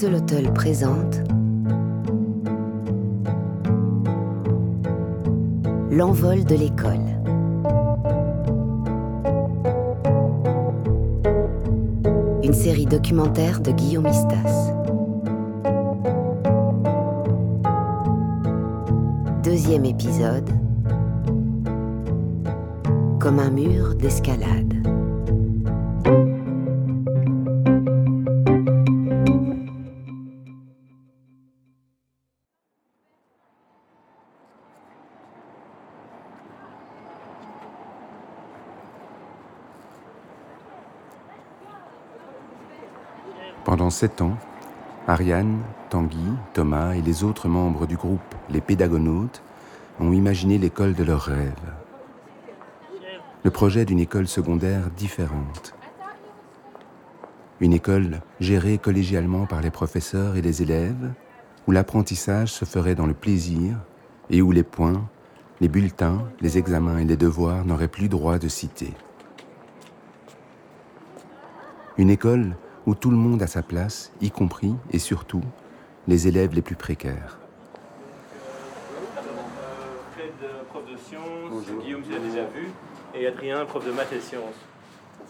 Axolotl présente L'envol de l'école. Une série documentaire de Guillaume Istas. Deuxième épisode. Comme un mur d'escalade. Sept ans, Ariane, Tanguy, Thomas et les autres membres du groupe Les Pédagonautes ont imaginé l'école de leurs rêves. Le projet d'une école secondaire différente. Une école gérée collégialement par les professeurs et les élèves, où l'apprentissage se ferait dans le plaisir et où les points, les bulletins, les examens et les devoirs n'auraient plus droit de citer. Une école où tout le monde a sa place, y compris et surtout les élèves les plus précaires. Fred, prof de sciences, Guillaume, tu l'as déjà vu, et Adrien, prof de maths et sciences.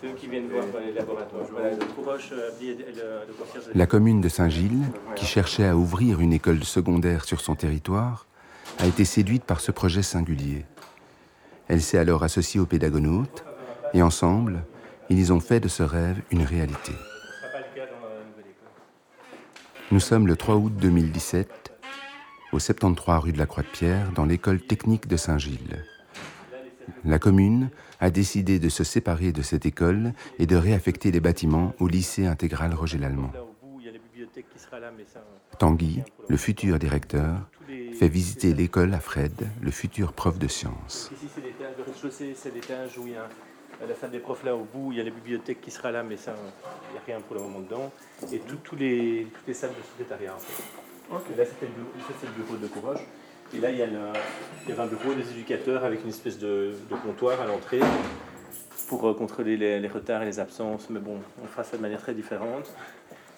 C'est eux qui viennent voir dans les laboratoires. Voilà, le le, le de- La commune de Saint-Gilles, qui cherchait à ouvrir une école secondaire sur son territoire, a été séduite par ce projet singulier. Elle s'est alors associée aux pédagonautes et ensemble, ils ont fait de ce rêve une réalité. Ce ne sera pas le cas dans la nouvelle école. Nous sommes le 3 août 2017, au 73 rue de la Croix-de-Pierre, dans l'école technique de Saint-Gilles. La commune a décidé de se séparer de cette école et de réaffecter les bâtiments au lycée intégral Roger Lallemand. Tanguy, le futur directeur, fait visiter l'école à Fred, le futur prof de sciences. La salle des profs là au bout, il y a la bibliothèque qui sera là, mais ça, il n'y a rien pour le moment dedans. Et tout- tous les, toutes les salles de secrétariat en fait. Et là, c'était le bureau, ça, c'est le bureau de Courage. Et là, il y, a le- il y avait un bureau des éducateurs avec une espèce de, de comptoir à l'entrée pour euh, contrôler les, les retards et les absences. Mais bon, on fera ça de manière très différente.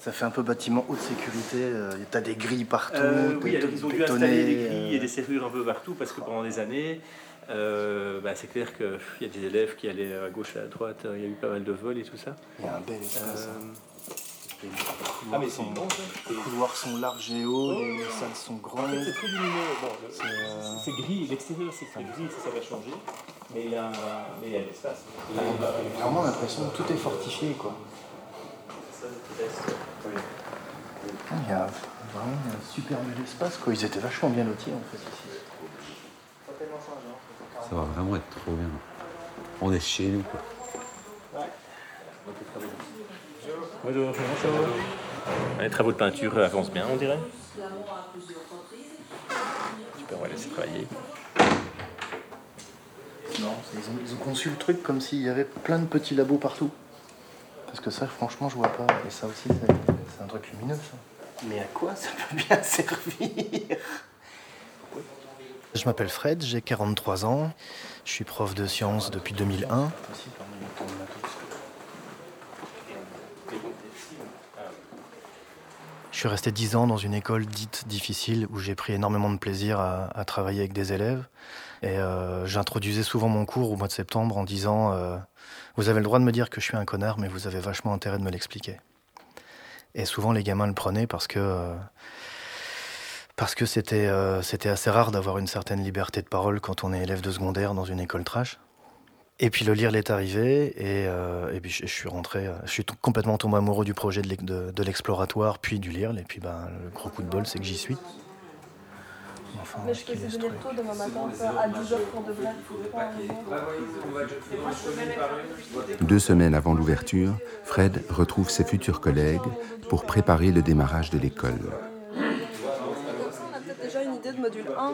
Ça fait un peu bâtiment haute sécurité. euh, T'as des grilles partout. Euh, oui, alors ils ont dû installer des grilles et euh, des serrures un peu partout parce que pendant des années, euh, bah, c'est clair qu'il y a des élèves qui allaient à gauche et à droite. euh, Il y a eu pas mal de vols et tout ça. Il y a un bel espace. Euh, hein. Les Ah, couloirs mais c'est sont- bon les couloirs sont larges et hauts, Oh, les salles sont En grandes. fait, c'est très lumineux. Bon, le- C'est, euh, c'est gris, l'extérieur c'est très gris, ça, ça va changer. Mais il y a, mais il y a l'espace. Vraiment l'impression que tout est fortifié. Quoi. Ah, Il y a vraiment un super bel espace. Quoi. Ils étaient vachement bien lotis en fait ici. Ça va vraiment être trop bien. On est chez nous. Quoi. Bonjour. Bonjour. Les travaux de peinture avancent bien, on dirait. Super, on va laisser travailler. Non, ils ont, ils ont conçu le truc comme s'il y avait plein de petits labos partout. Parce que ça, franchement, je vois pas. Et ça aussi, c'est c'est un truc lumineux, ça. Mais à quoi ça peut bien servir? Je m'appelle Fred, j'ai 43 ans. Je suis prof de sciences depuis 2001. Je suis resté 10 ans dans une école dite difficile où j'ai pris énormément de plaisir à, travailler avec des élèves. Et euh, j'introduisais souvent mon cours au mois de septembre en disant euh, Vous avez le droit de me dire que je suis un connard, mais vous avez vachement intérêt de me l'expliquer. Et souvent, les gamins le prenaient parce que. euh, parce que c'était euh, c'était assez rare d'avoir une certaine liberté de parole quand on est élève de secondaire dans une école trash. Et puis le lire l'est arrivé, et, euh, et puis je, je suis rentré, euh, je suis complètement tombé amoureux du projet de l'ex- de de l'exploratoire, puis du lire, et puis ben, le gros coup de bol, c'est que j'y suis. Enfin, Mais je peux est, venir tôt demain matin à 10h pour de vrai. Deux semaines avant l'ouverture, Fred retrouve ses futurs collègues pour préparer le démarrage de l'école. Comme ça, on a de module 1.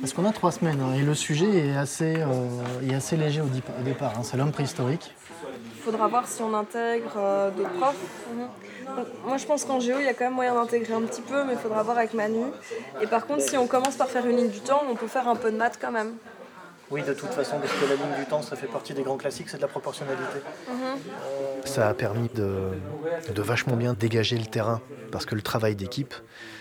Parce qu'on a trois semaines hein, et le sujet est assez, euh, est assez léger au, départ. hein. C'est l'homme préhistorique. Il faudra voir si on intègre euh, d'autres profs. Mhm. Donc, moi, je pense qu'en géo, il y a quand même moyen d'intégrer un petit peu, mais il faudra voir avec Manu. Et par contre, si on commence par faire une ligne du temps, on peut faire un peu de maths quand même. Oui, de toute façon, parce que la ligne du temps, ça fait partie des grands classiques, c'est de la proportionnalité. Ça a permis de, de vachement bien dégager le terrain. Parce que le travail d'équipe,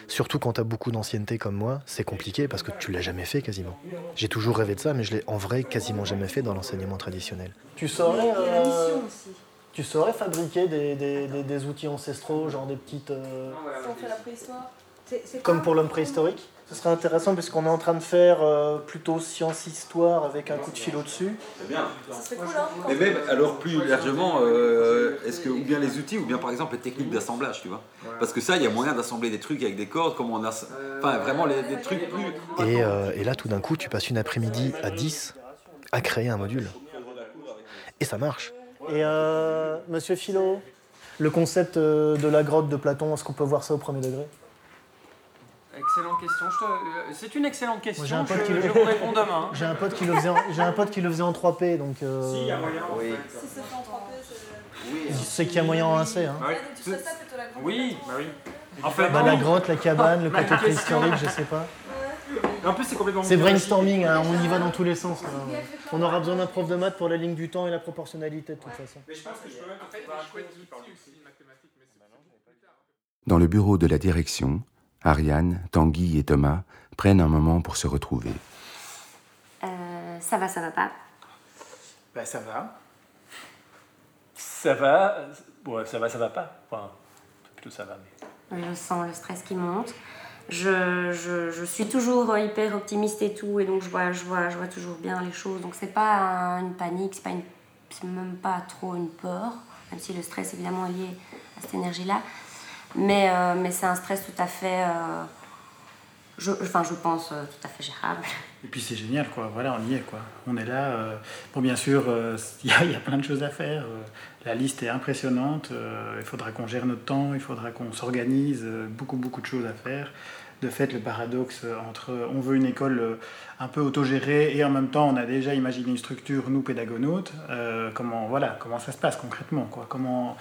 surtout quand tu as beaucoup d'ancienneté comme moi, c'est compliqué parce que tu l'as jamais fait quasiment. J'ai toujours rêvé de ça, mais je l'ai en vrai quasiment jamais fait dans l'enseignement traditionnel. Tu saurais, euh, tu saurais fabriquer des, des- des- des outils ancestraux, genre des petites. euh, comme pour l'homme préhistorique Ce serait intéressant parce qu'on est en train de faire euh, plutôt science-histoire avec un coup de fil au-dessus. C'est bien. Ça cool, hein Mais même, alors plus largement, euh, est-ce que, ou bien les outils, ou bien par exemple les techniques d'assemblage, tu vois Parce que ça, il y a moyen d'assembler des trucs avec des cordes, comme on a. Enfin, vraiment, les, des trucs plus. Et, euh, et là, tout d'un coup, tu passes une après-midi à 10 à créer un module. Et ça marche. Et euh, monsieur Philo, le concept euh, de la grotte de Platon, est-ce qu'on peut voir ça au premier degré? Excellente question. Je te- euh, C'est une excellente Moi, question. un pote Je, qui le- je vous réponds demain. J'ai un pote qui le faisait en, j'ai un pote qui le faisait en 3P, donc euh, Si, il y a moyen. en Oui. fait. Si c'est fait en 3P, c'est. je sais qu'il y a moyen en 1C. Hein. Oui. Ah, Oui, bah oui. En fait, Bah, la grotte, la cabane, le côté préhistorique, je sais pas. En plus, c'est complètement. C'est brainstorming, hein, on y va dans tous les sens. là. On aura besoin d'un prof de maths pour la ligne du temps et la proportionnalité de toute façon. Mais je pense que je peux même trouver un chouette outil aussi, mathématique, mais c'est- Dans le bureau de la direction, Ariane, Tanguy et Thomas prennent un moment pour se retrouver. Euh, ça va, ça va pas? Bah ça va. Ça va. Bon, ça va, ça va pas. Enfin, plutôt ça va. Mais... Je sens le stress qui monte. Je, je, je suis toujours hyper optimiste et tout, et donc je vois, je vois, je vois toujours bien les choses. Donc c'est pas un- une panique, c'est pas une, c'est même pas trop une peur, même si le stress évidemment est lié à cette énergie-là. Mais, euh, mais c'est un stress tout à fait, euh, je, enfin je pense euh, tout à fait gérable. Et puis c'est génial, quoi. Voilà, on y est, quoi. On est là. Bon, bien sûr, il y, a- plein de choses à faire. La liste est impressionnante. Il faudra qu'on gère notre temps. Il faudra qu'on s'organise. Beaucoup, beaucoup de choses à faire. De fait, le paradoxe entre on veut une école un peu autogérée et en même temps on a déjà imaginé une structure, nous pédagonautes, euh, comment, voilà, comment ça se passe concrètement, quoi. Comment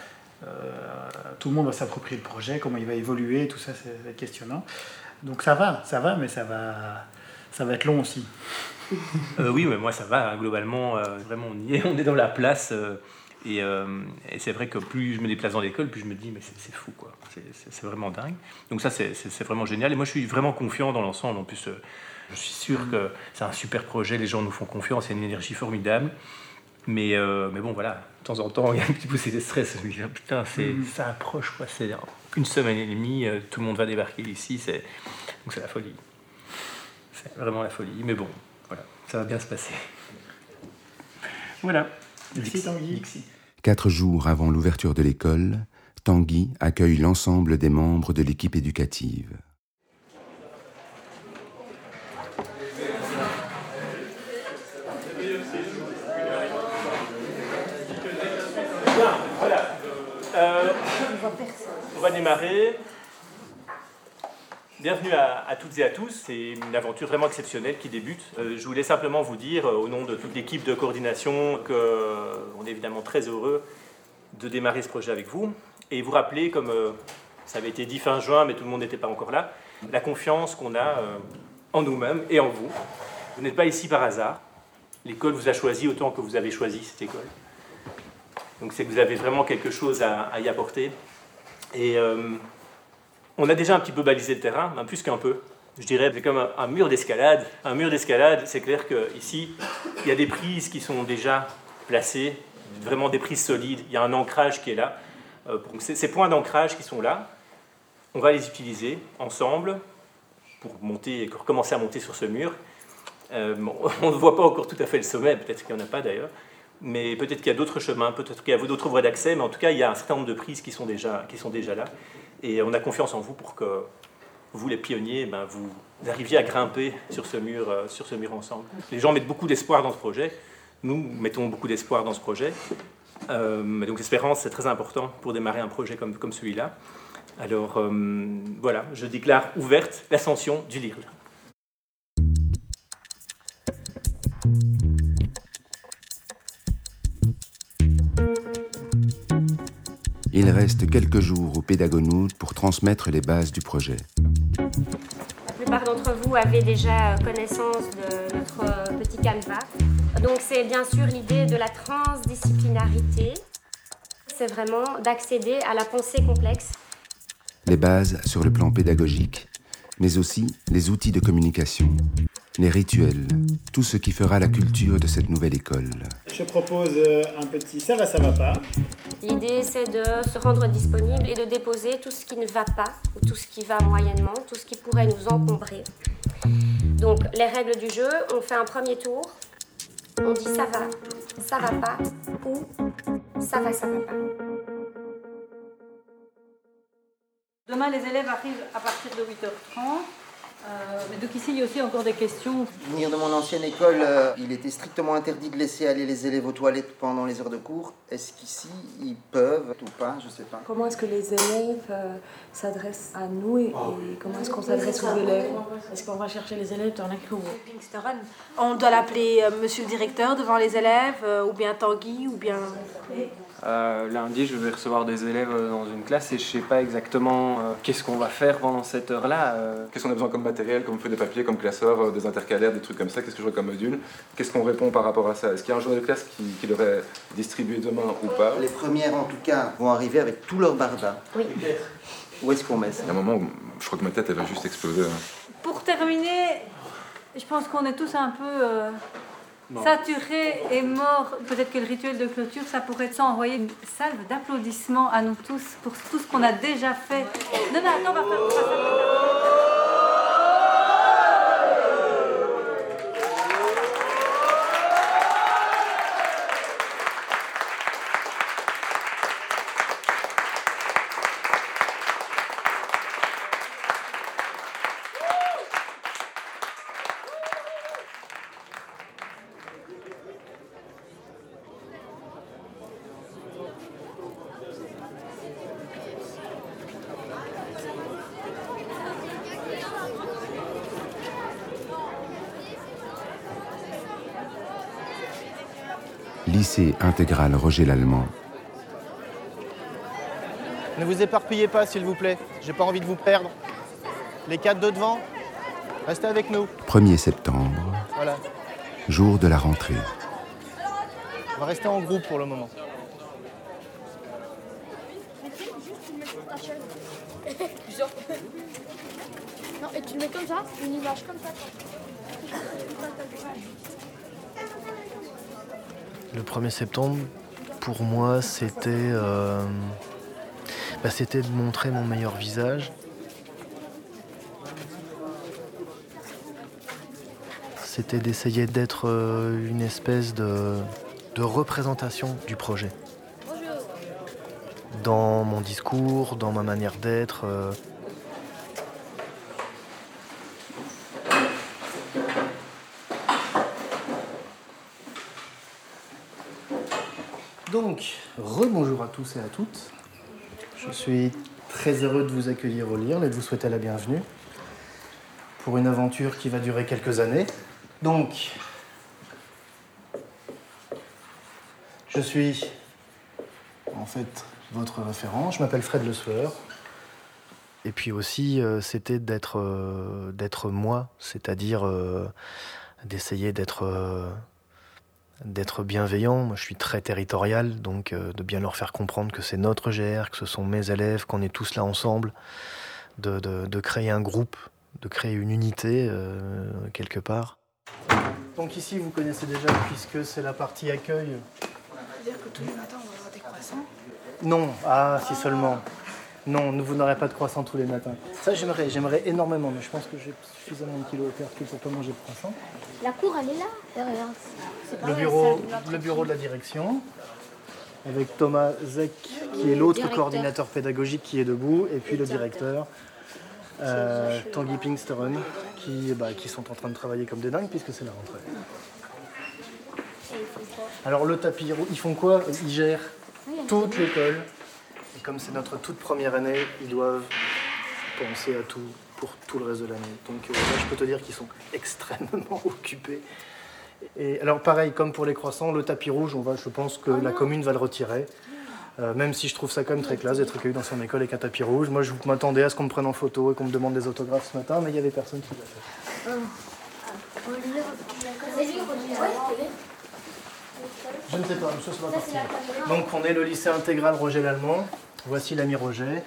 tout le monde va s'approprier le projet, comment il va évoluer, tout ça, c'est questionnant. Donc ça va, ça va, mais ça va, ça va être long aussi. Euh, oui, mais moi ça va. hein, globalement, euh, vraiment, on y est. On est dans la place. euh, et euh, c'est vrai que plus je me déplace dans l'école, plus je me dis, mais c'est fou, quoi. C'est- vraiment dingue. Donc ça, c'est vraiment génial. Et moi, je suis vraiment confiant dans l'ensemble. En plus, euh, je suis sûr que c'est un super projet. Les gens nous font confiance. Il y a une énergie formidable. Mais, euh, mais bon, voilà, de temps en temps, il y a un petit peu de stress. Je me dis, ah, putain, c'est, ça approche, quoi. C'est une semaine et demie, euh, tout le monde va débarquer ici. C'est, donc c'est la folie. C'est vraiment la folie. Mais bon, voilà, ça va bien se passer. Voilà. Merci, Tanguy. Dixie. Quatre jours avant l'ouverture de l'école, Tanguy accueille l'ensemble des membres de l'équipe éducative. Voilà. Euh, on va Bienvenue à, toutes et à tous. C'est une aventure vraiment exceptionnelle qui débute. Euh, je voulais simplement vous dire, euh, au nom de toute l'équipe de coordination, qu'on est évidemment très heureux de démarrer ce projet avec vous. Et vous rappeler, comme euh, ça avait été dit fin juin, mais tout le monde n'était pas encore là, la confiance qu'on a euh, en nous-mêmes et en vous. Vous n'êtes pas ici par hasard. L'école vous a choisi autant que vous avez choisi cette école. Donc c'est que vous avez vraiment quelque chose à y apporter. Et euh, on a déjà un petit peu balisé le terrain, même plus qu'un peu. Je dirais c'est comme un, mur d'escalade. Un mur d'escalade, c'est clair qu'ici, il y a des prises qui sont déjà placées, vraiment des prises solides. Il y a un ancrage qui est là. Euh, ces, points d'ancrage qui sont là, on va les utiliser ensemble pour commencer à monter sur ce mur. Euh, on ne voit pas encore tout à fait le sommet, peut-être qu'il n'y en a pas d'ailleurs mais peut-être qu'il y a d'autres chemins, peut-être qu'il y a d'autres voies d'accès, mais en tout cas, il y a un certain nombre de prises qui sont déjà, qui sont déjà là. Et on a confiance en vous pour que vous, les pionniers, ben, vous arriviez à grimper sur ce, mur, euh, sur ce mur ensemble. Les gens mettent beaucoup d'espoir dans ce projet. Nous mettons beaucoup d'espoir dans ce projet. Euh, donc l'espérance, c'est très important pour démarrer un projet comme, comme celui-là. Alors euh, voilà, je déclare ouverte l'ascension du LIRL. Il reste quelques jours au Pédagonout pour transmettre les bases du projet. La plupart d'entre vous avaient déjà connaissance de notre petit canevas. Donc c'est bien sûr l'idée de la transdisciplinarité. C'est vraiment d'accéder à la pensée complexe. Les bases sur le plan pédagogique, mais aussi les outils de communication, les rituels, tout ce qui fera la culture de cette nouvelle école. Je propose euh, un petit ça va, ça va pas. L'idée, c'est de se rendre disponible et de déposer tout ce qui ne va pas, ou tout ce qui va moyennement, tout ce qui pourrait nous encombrer. Donc, les règles du jeu, on fait un premier tour, on dit ça va, ça va pas, ou ça va, ça va pas. Demain, les élèves arrivent à partir de 8h30. Euh, mais donc ici, il y a aussi encore des questions. Venir de mon ancienne école, euh, il était strictement interdit de laisser aller les élèves aux toilettes pendant les heures de cours. Est-ce qu'ici, ils peuvent ou pas? Je sais pas. Comment est-ce que les élèves euh, s'adressent à nous et, et comment est-ce qu'on s'adresse aux élèves? Est-ce qu'on va chercher les élèves dans la cour? On doit l'appeler euh, monsieur le directeur devant les élèves, euh, ou bien Tanguy, ou bien. Euh, lundi, je vais recevoir des élèves euh, dans une classe et je sais pas exactement euh, qu'est-ce qu'on va faire pendant cette heure-là. euh. Qu'est-ce qu'on a besoin comme matériel, comme feuille de papier, comme classeur, euh, des intercalaires, des trucs comme ça? Qu'est-ce que je vois comme module? Qu'est-ce qu'on répond par rapport à ça? Est-ce qu'il y a un journal de classe qui, qui leur est distribué demain ou pas? Les premières, en tout cas, vont arriver avec tout leur barda. Oui. Où est-ce qu'on met ça? Il y a un moment où je crois que ma tête elle va juste exploser. hein. Pour terminer, je pense qu'on est tous un peu Mort. saturés et morts. Peut-être que le rituel de clôture, ça pourrait être ça, envoyer une salve d'applaudissements à nous tous pour tout ce qu'on a déjà fait. Non, attends, va faire Lycée intégral Roger Lallemand, Ne vous éparpillez pas, s'il vous plaît. J'ai pas envie de vous perdre. Les quatre de devant, restez avec nous. 1er septembre, Voilà. jour de la rentrée. On va rester en groupe pour le moment. Non, et tu le mets comme ça, une image comme ça. Le 1er septembre, pour moi, c'était euh, bah, c'était de montrer mon meilleur visage. C'était d'essayer d'être euh, une espèce de, de représentation du projet. Dans mon discours, dans ma manière d'être. euh, Donc, rebonjour à tous et à toutes. Je suis très heureux de vous accueillir au LIRL et de vous souhaiter la bienvenue pour une aventure qui va durer quelques années. Donc, je suis en fait votre référent. Je m'appelle Fred Le Sueur. Et puis aussi, euh, c'était d'être euh, d'être moi, c'est-à-dire euh, d'essayer d'être d'être bienveillant. Moi, je suis très territorial, donc euh, de bien leur faire comprendre que c'est notre GR, que ce sont mes élèves, qu'on est tous là ensemble, de, de- de créer un groupe, de créer une unité euh, quelque part. Donc ici, vous connaissez déjà puisque c'est la partie accueil. C'est-à-dire que tous les matins, on va avoir des croissants? Non, ah si seulement. Non, nous, vous n'aurez pas de croissant tous les matins. Ça, j'aimerais, j'aimerais énormément, mais je pense que j'ai suffisamment de kilos percus pour pas manger de croissant. La cour, elle est là, derrière. Le bureau, le bureau de la direction, avec Thomas Zek, qui est l'autre coordinateur pédagogique qui est debout, et puis le directeur, euh, Tanguy Pinksteren, qui, bah, qui sont en train de travailler comme des dingues puisque c'est la rentrée. Alors le tapis ils font quoi? Ils gèrent toute l'école. Comme c'est notre toute première année, ils doivent penser à tout pour tout le reste de l'année. Donc euh, là, je peux te dire qu'ils sont extrêmement occupés. Et alors pareil, comme pour les croissants, le tapis rouge, on va, je pense que la commune va le retirer. Euh, même si je trouve ça quand même très classe d'être accueilli dans son école avec un tapis rouge. Moi, je m'attendais à ce qu'on me prenne en photo et qu'on me demande des autographes ce matin, mais il y avait personne qui l'a fait. Je ne sais pas, monsieur, ça va partir. Donc on est le lycée intégral Roger Lallemand. Voici l'ami Roger,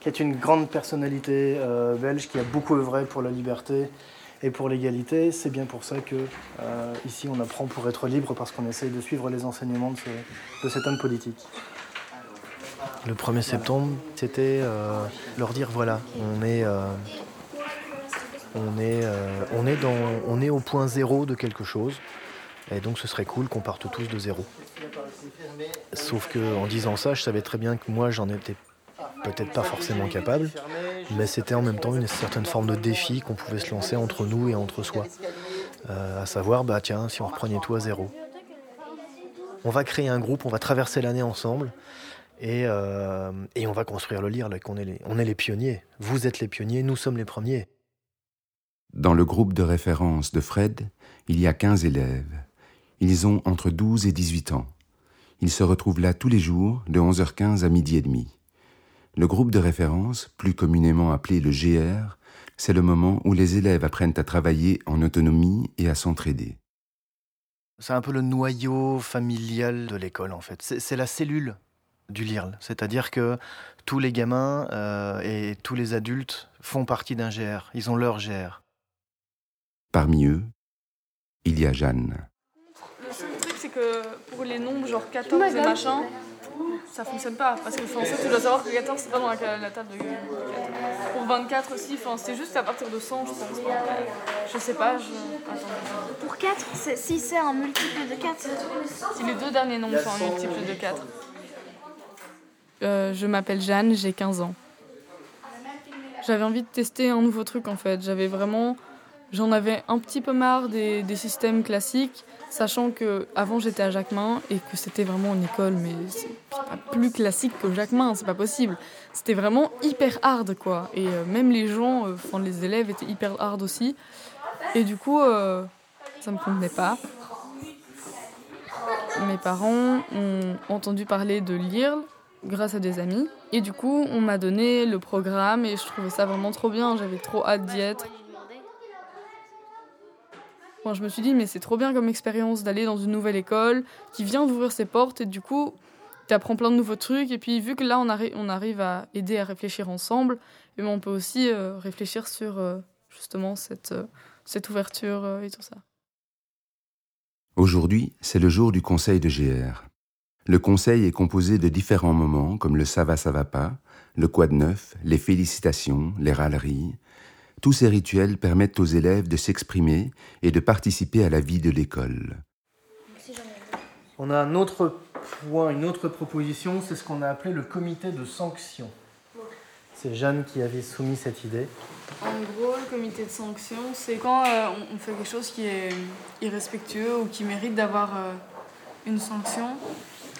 qui est une grande personnalité euh, belge qui a beaucoup œuvré pour la liberté et pour l'égalité. C'est bien pour ça que euh, ici on apprend pour être libre parce qu'on essaye de suivre les enseignements de, ce- de cet homme politique. Le 1er septembre, c'était euh, leur dire voilà, on on, est, on est au point zéro de quelque chose. Et donc ce serait cool qu'on parte tous de zéro. Sauf que en disant ça, je savais très bien que moi j'en étais peut-être pas forcément capable, mais c'était en même temps une certaine forme de défi qu'on pouvait se lancer entre nous et entre soi. Euh, à savoir, bah tiens, si on reprenait tout à zéro. On va créer un groupe, on va traverser l'année ensemble et, euh, on va construire le lire. On est les pionniers. Vous êtes les pionniers, nous sommes les premiers. Dans le groupe de référence de Fred, il y a 15 élèves. Ils ont entre 12 et 18 ans. Ils se retrouvent là tous les jours, de 11h15 à midi et demi. Le groupe de référence, plus communément appelé le GR, c'est le moment où les élèves apprennent à travailler en autonomie et à s'entraider. C'est un peu le noyau familial de l'école en fait. C'est la cellule du LIRL. C'est-à-dire que tous les gamins euh, et tous les adultes font partie d'un GR. Ils ont leur GR. Parmi eux, il y a Jeanne. C'est que pour les nombres, genre 14 et machin, ça fonctionne pas. Parce que enfin, ça, tu dois savoir que 14, c'est pas dans la, la table de. Pour 24 aussi, c'est juste à partir de 100, je pense. Je sais pas, je. Attends. Pour 4, c'est- si c'est un multiple de 4. Si les deux derniers nombres sont un multiple de 4. Euh, je m'appelle Jeanne, j'ai 15 ans. J'avais envie de tester un nouveau truc en fait. J'avais vraiment. J'en avais un petit peu marre des, des systèmes classiques, sachant que avant j'étais à Jacquemin et que c'était vraiment une école, mais c'est pas plus classique que Jacquemin, c'est pas possible. C'était vraiment hyper hard quoi. Et euh, même les gens, euh, les élèves étaient hyper hard aussi. Et du coup, euh, ça me convenait pas. Mes parents ont entendu parler de l'IRL grâce à des amis. Et du coup, on m'a donné le programme et je trouvais ça vraiment trop bien. J'avais trop hâte d'y être. Je me suis dit, mais c'est trop bien comme expérience d'aller dans une nouvelle école qui vient d'ouvrir ses portes et du coup, tu apprends plein de nouveaux trucs. Et puis, vu que là, on, arri- on arrive à aider à réfléchir ensemble, eh ben, on peut aussi euh, réfléchir sur euh, justement cette, euh, cette ouverture et tout ça. Aujourd'hui, c'est le jour du conseil de GR. Le conseil est composé de différents moments comme le ça va, ça va pas, le quoi de neuf, les félicitations, les râleries. Tous ces rituels permettent aux élèves de s'exprimer et de participer à la vie de l'école. On a un autre point, une autre proposition, c'est ce qu'on a appelé le comité de sanction. C'est Jeanne qui avait soumis cette idée. En gros, le comité de sanction, c'est quand euh, on- fait quelque chose qui est irrespectueux ou qui mérite d'avoir euh, une sanction.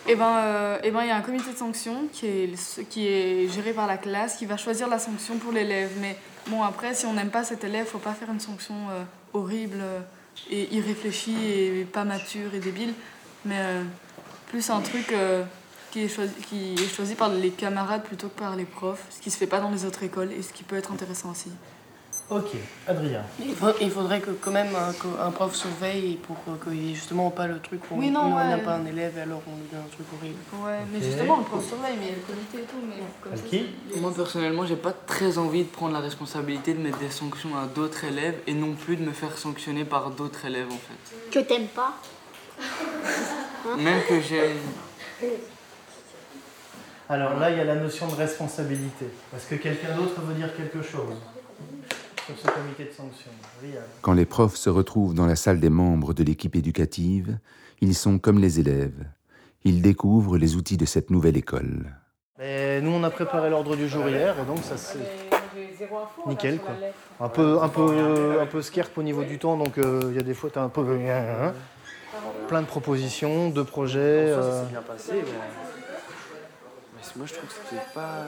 Et ben, euh, eh ben, il y a un comité de sanction qui est, qui est géré par la classe, qui va choisir la sanction pour l'élève. Mais bon, après, si on n'aime pas cet élève, faut pas faire une sanction euh, horrible euh, et irréfléchie et pas mature et débile, mais euh, plus un truc qui, est choisi, qui est choisi par les camarades plutôt que par les profs, ce qui se fait pas dans les autres écoles et ce qui peut être intéressant aussi. Ok, Adrien. Il, faut- il faudrait que quand même un, qu'un prof surveille pour euh, qu'il n'y ait justement pas le truc où Oui, non, on ouais. n'a pas un élève et alors on lui donne un truc horrible. Ouais, mais justement, le prof surveille, mais il y a le comité et tout, mais comme ça, Moi personnellement, j'ai pas très envie de prendre la responsabilité de mettre des sanctions à d'autres élèves et non plus de me faire sanctionner par d'autres élèves en fait. Que t'aimes pas. Même que j'ai. Alors là, il y a la notion de responsabilité. Est-ce que quelqu'un d'autre veut dire quelque chose? Sur ce comité de sanction Rian. Quand les profs se retrouvent dans la salle des membres de l'équipe éducative, ils sont comme les élèves. Ils découvrent les outils de cette nouvelle école. Et nous, on a préparé l'ordre du jour hier, et donc ça c'est nickel quoi. Un peu, un peu, un peu scarpe au niveau du temps, donc euh, il y a des fois t'as un peu hein, plein de propositions, de projets. Euh, s'est bien passé, mais... mais moi je trouve que c'était pas.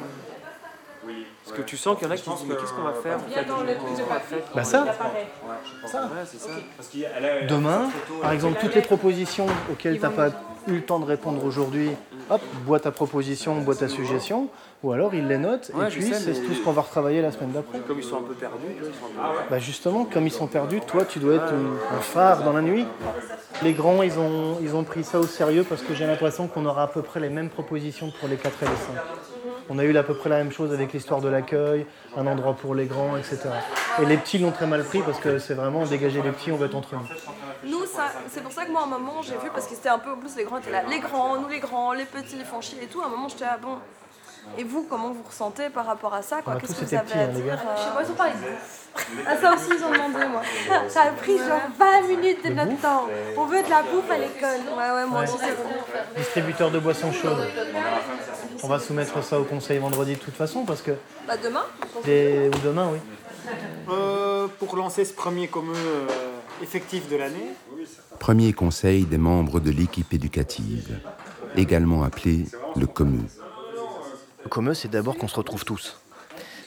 Parce que tu sens qu'il y en a qui disent mais qu'est-ce qu'on va faire en fait Qu'est-ce qu'on va faire Bah ça. Ouais, c'est ça. Demain, par exemple, toutes les propositions auxquelles tu n'as pas eu le temps de répondre aujourd'hui, hop, boîte à proposition, boîte à suggestion, ou alors ils les notent, Ouais, et puis c'est mais- tout ce qu'on va retravailler la semaine d'après. Comme ils sont un peu perdus, ils sont un peu- Bah justement, comme ils sont perdus, toi tu dois être un phare dans la nuit. Les grands, ils ont, ils ont pris ça au sérieux parce que j'ai l'impression qu'on aura à peu près les mêmes propositions pour les 4 et les 5. On a eu à peu près la même chose avec l'histoire de l'accueil, un endroit pour les grands, etc. Et les petits l'ont très mal pris parce que c'est vraiment dégager les petits, on va être entre nous. Nous, ça, c'est pour ça que moi, à un moment, j'ai vu, parce que c'était un peu, plus, les grands étaient là. Les grands, nous les grands, les petits, les chier et tout. À un moment, j'étais là, bon. Et vous, comment vous ressentez par rapport à ça Qu'est-ce que vous avez petits, à dire euh, Je sais pas, ils ont parlé de Ah, ça aussi, ils ont demandé, moi. Ça a pris genre 20 minutes de notre temps. On veut de la bouffe à l'école. Ouais, ouais, moi Ouais. aussi, c'est bon. Distributeur de boissons chaudes. On va soumettre ça au conseil vendredi de toute façon parce que. Bah, demain Des... Ou demain, oui. Euh, pour lancer ce premier commun euh, effectif de l'année, Premier conseil des membres de l'équipe éducative, également appelé le COMU. Le commun, c'est d'abord qu'on se retrouve tous.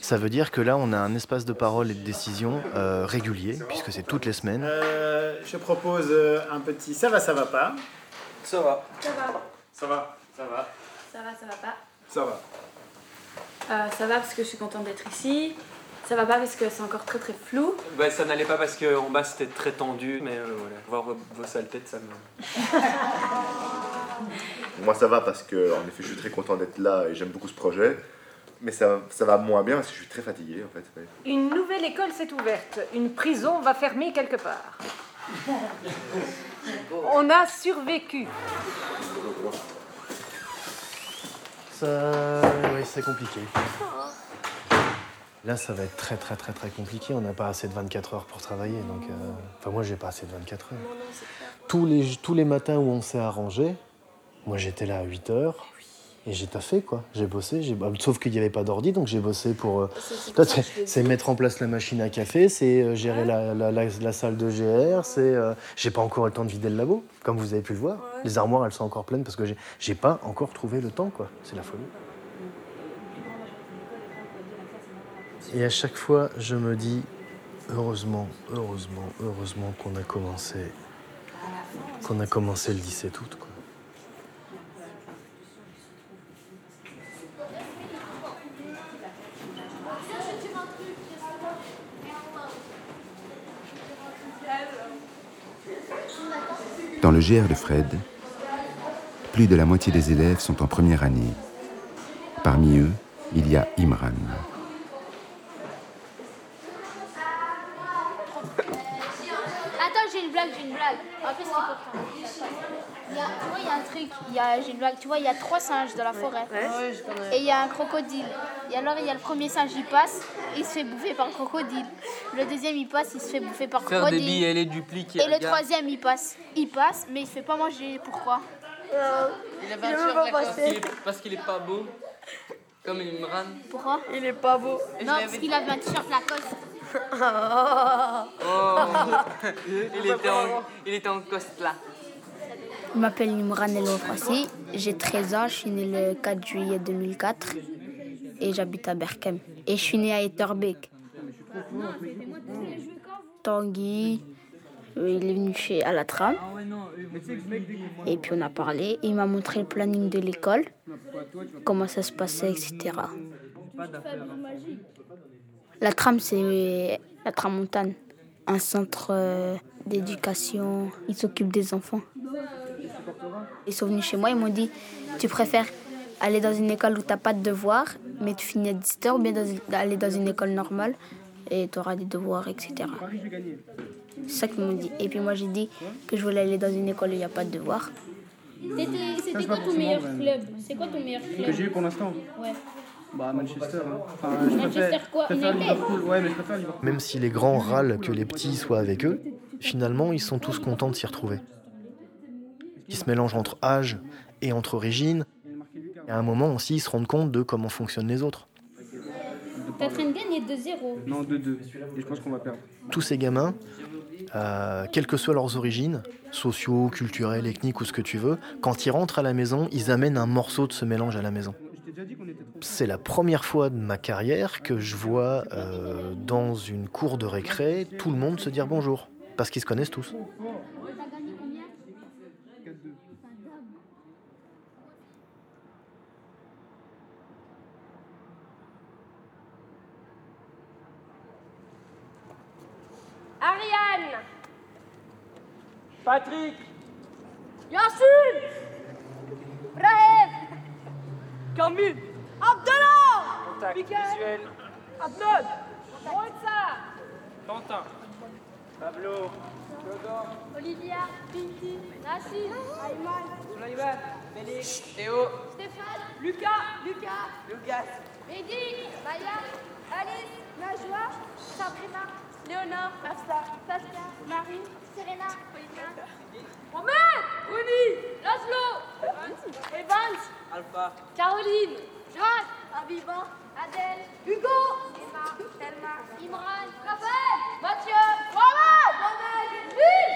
Ça veut dire que là, on a un espace de parole et de décision euh, régulier, puisque c'est toutes les semaines. euh, je propose un petit ça va, ça va pas. Ça va. Ça va. Ça va, ça va, Ça va, ça va pas. ça va. Euh, ça va parce que je suis contente d'être ici. Ça va pas parce que c'est encore très très flou. Bah, ça n'allait pas parce qu'en bas c'était très tendu, mais euh, voilà. Voir vos, vos sales têtes, ça me. Moi, ça va parce que, en effet, je suis très content d'être là et j'aime beaucoup ce projet. Mais ça, ça va moins bien parce que je suis très fatigué, en fait. ouais. Une nouvelle école s'est ouverte. Une prison va fermer quelque part. On a survécu. Ça, oui, c'est compliqué. Là, ça va être très, très, très, très compliqué. On n'a pas assez de 24 heures pour travailler. Donc, euh, enfin, moi, j'ai pas assez de 24 heures. Tous les, tous les matins où on s'est arrangé, moi, j'étais là à 8 heures. Et j'ai taffé, quoi. J'ai bossé. j'ai- bah, Sauf qu'il n'y avait pas d'ordi, donc j'ai bossé pour. euh, toi, c'est c'est mettre en place la machine à café, c'est euh, gérer la, la- la- la salle de GR, c'est. euh, j'ai pas encore eu le temps de vider le labo, comme vous avez pu le voir. Les armoires, elles sont encore pleines parce que j'ai- j'ai pas encore trouvé le temps, quoi. C'est la folie. Et à chaque fois, je me dis, heureusement, heureusement, heureusement qu'on a commencé, qu'on a commencé le 17 août. Quoi. Dans le GR de Fred, plus de la moitié des élèves sont en première année. Parmi eux, il y a Imran. Attends, j'ai une blague, j'ai une blague. En fait. Il y a, tu vois, il y a un truc, il y a, j'ai une blague. Tu vois, il y a trois singes dans la forêt. Et il y a un crocodile. Et alors, il y a le premier singe, il passe, il se fait bouffer par le crocodile. Le deuxième, il passe, il se fait bouffer par Faire des crocodile. billes et les dupliquer. Et le troisième, il passe. Il passe, mais il se fait pas manger. Pourquoi Il avait un t-shirt Lacoste. Il est- Parce qu'il est pas beau. Comme Imran. Pourquoi Il est pas beau. Non, parce qu'il avait un t-shirt Lacoste. Oh. il, était en, il était en. Je m'appelle Imran El j'ai 13 ans, je suis né le 4 juillet 2004 et j'habite à Berkem. Et je suis né à Etterbeek. Tanguy, euh, il est venu chez à la tram et puis on a parlé. Il m'a montré le planning de l'école, comment ça se passait, etc. La tram, c'est la tramontane, un centre euh, d'éducation. Ils s'occupent des enfants. Ils sont venus chez moi, ils m'ont dit Tu préfères aller dans une école où tu n'as pas de devoirs, mais tu finis à 17h, ou bien dans- aller dans une école normale et tu auras des devoirs, etc. C'est ça qu'ils m'ont dit. Et puis moi, j'ai dit que je voulais aller dans une école où il n'y a pas de devoirs. C'était quoi ton meilleur club? C'est quoi ton meilleur club? Que j'ai eu pour l'instant Ouais. Bah Manchester. hein. Enfin, je Manchester préfère, quoi? préfère Liverpool. Ouais, mais je préfère Liverpool. Même si les grands râlent que les petits soient avec eux, finalement, ils sont tous contents de s'y retrouver. Ils se mélangent entre âge et entre origines. Et à un moment aussi, ils se rendent compte de comment fonctionnent les autres. T'es en train de gagner 2-0. Non, 2-2. Et je pense qu'on va perdre. Tous ces gamins, euh, quelles que soient leurs origines, sociaux, culturelles, ethniques ou ce que tu veux, quand ils rentrent à la maison, ils amènent un morceau de ce mélange à la maison. C'est la première fois de ma carrière que je vois euh, dans une cour de récré tout le monde se dire bonjour, parce qu'ils se connaissent tous. Patrick. Yassine Brahim Camille Abdallah. Contact Mickaël. visuel. Adnan Moïsa Quentin. Pablo. Olivia. Pinky. Nassim Ayman. Sulaiman Félix Théo. Stéphane. Lucas. Lucas. Lucas. Mehdi. Maya. Alice. Najwa. Sabrina. Léonore. Afsa Saskia. Marie Serena. Paulina Mohamed Rony Laszlo Evans Alpha. Caroline Jacques Abiba Adèle Hugo Emma Thelma Imran Raphaël Mathieu Mohamed Mohamed Lille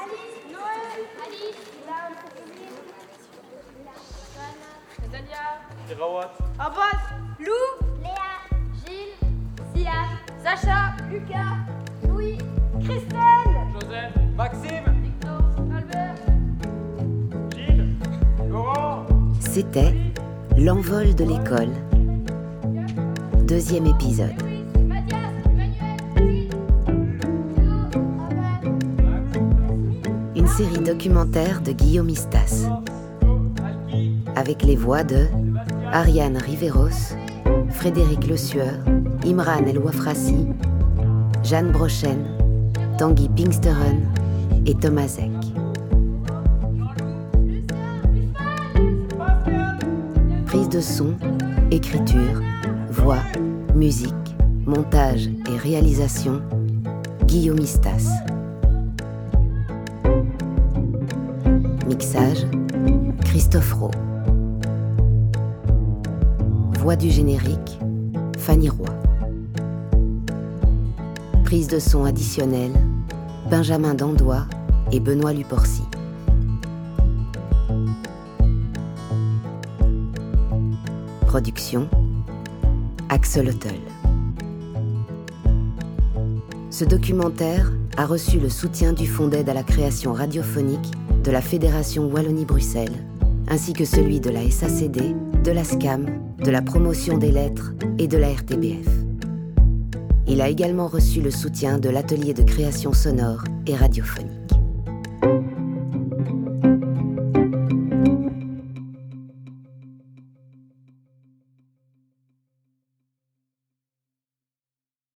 Alice Noël Alice Ilan Nathalia Rawat. Abbas Lou Léa Gilles Sian Sacha Lucas C'était L'envol de l'école. Deuxième épisode. Une série documentaire de Guillaume Istas. Avec les voix de Ariane Riveros, Frédéric Le Sueur, Imran El Wafrassi, Jeanne Brochen, Tanguy Pinksteren et Thomas Eck. Prise de son, écriture, voix, musique, montage et réalisation, Guillaume Istas. Mixage, Christophe Rowe. Voix du générique, Fanny Roy. Prise de son additionnelle, Benjamin Dandois et Benoît Luporcy. Production Axel Hotel. Ce documentaire a reçu le soutien du Fonds d'aide à la création radiophonique de la Fédération Wallonie-Bruxelles, ainsi que celui de la SACD, de la SCAM, de la Promotion des Lettres et de la RTBF. Il a également reçu le soutien de l'Atelier de création sonore et radiophonique.